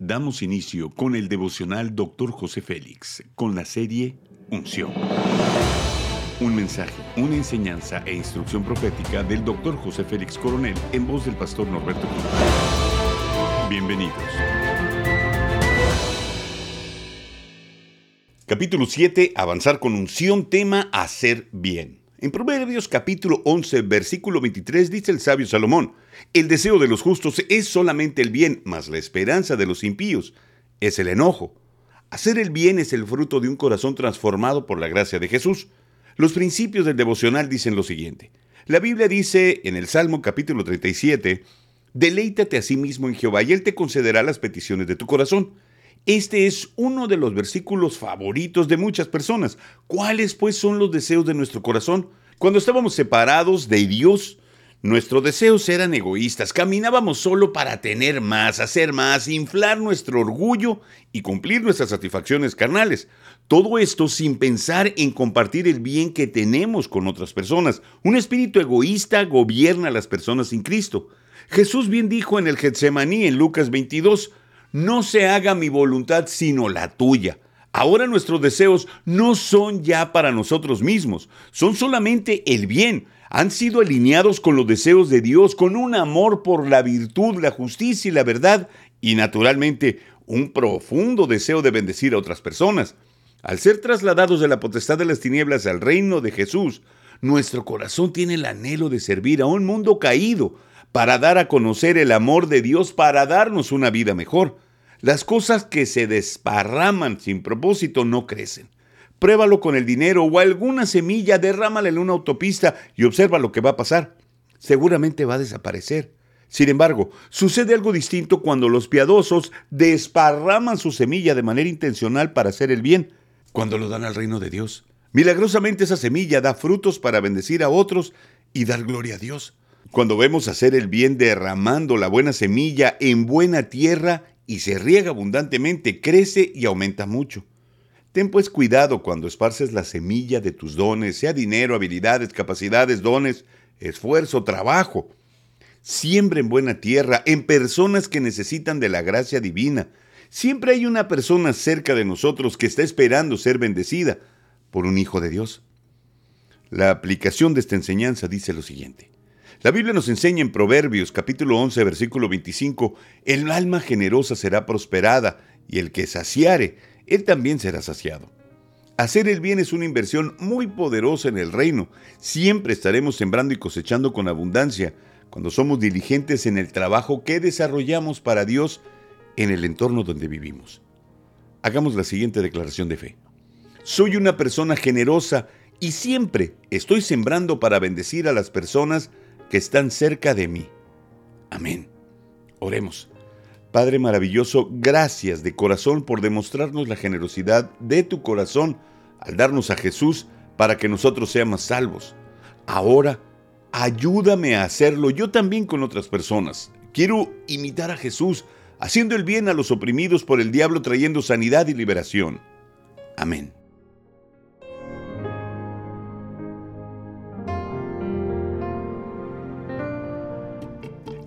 damos inicio con el devocional Dr. José Félix, con la serie Unción. Un mensaje, una enseñanza e instrucción profética del Dr. José Félix Coronel en voz del pastor Norberto Cruz. Bienvenidos. Capítulo 7. Avanzar con unción, tema hacer bien. En Proverbios capítulo 11, versículo 23 dice el sabio Salomón, el deseo de los justos es solamente el bien, mas la esperanza de los impíos es el enojo. Hacer el bien es el fruto de un corazón transformado por la gracia de Jesús. Los principios del devocional dicen lo siguiente. La Biblia dice en el Salmo capítulo 37, Deleítate a sí mismo en Jehová y Él te concederá las peticiones de tu corazón. Este es uno de los versículos favoritos de muchas personas. ¿Cuáles pues son los deseos de nuestro corazón? Cuando estábamos separados de Dios, nuestros deseos eran egoístas. Caminábamos solo para tener más, hacer más, inflar nuestro orgullo y cumplir nuestras satisfacciones carnales. Todo esto sin pensar en compartir el bien que tenemos con otras personas. Un espíritu egoísta gobierna a las personas sin Cristo. Jesús bien dijo en el Getsemaní en Lucas 22, no se haga mi voluntad sino la tuya. Ahora nuestros deseos no son ya para nosotros mismos, son solamente el bien. Han sido alineados con los deseos de Dios, con un amor por la virtud, la justicia y la verdad, y naturalmente un profundo deseo de bendecir a otras personas. Al ser trasladados de la potestad de las tinieblas al reino de Jesús, nuestro corazón tiene el anhelo de servir a un mundo caído, para dar a conocer el amor de Dios, para darnos una vida mejor. Las cosas que se desparraman sin propósito no crecen. Pruébalo con el dinero o alguna semilla, derrámala en una autopista y observa lo que va a pasar. Seguramente va a desaparecer. Sin embargo, sucede algo distinto cuando los piadosos desparraman su semilla de manera intencional para hacer el bien, cuando lo dan al reino de Dios. Milagrosamente esa semilla da frutos para bendecir a otros y dar gloria a Dios. Cuando vemos hacer el bien derramando la buena semilla en buena tierra y se riega abundantemente, crece y aumenta mucho. Ten pues cuidado cuando esparces la semilla de tus dones, sea dinero, habilidades, capacidades, dones, esfuerzo, trabajo. Siempre en buena tierra, en personas que necesitan de la gracia divina. Siempre hay una persona cerca de nosotros que está esperando ser bendecida por un hijo de Dios. La aplicación de esta enseñanza dice lo siguiente. La Biblia nos enseña en Proverbios capítulo 11 versículo 25, el alma generosa será prosperada y el que saciare, él también será saciado. Hacer el bien es una inversión muy poderosa en el reino. Siempre estaremos sembrando y cosechando con abundancia cuando somos diligentes en el trabajo que desarrollamos para Dios en el entorno donde vivimos. Hagamos la siguiente declaración de fe. Soy una persona generosa y siempre estoy sembrando para bendecir a las personas que están cerca de mí. Amén. Oremos. Padre maravilloso, gracias de corazón por demostrarnos la generosidad de tu corazón al darnos a Jesús para que nosotros seamos salvos. Ahora, ayúdame a hacerlo yo también con otras personas. Quiero imitar a Jesús, haciendo el bien a los oprimidos por el diablo, trayendo sanidad y liberación. Amén.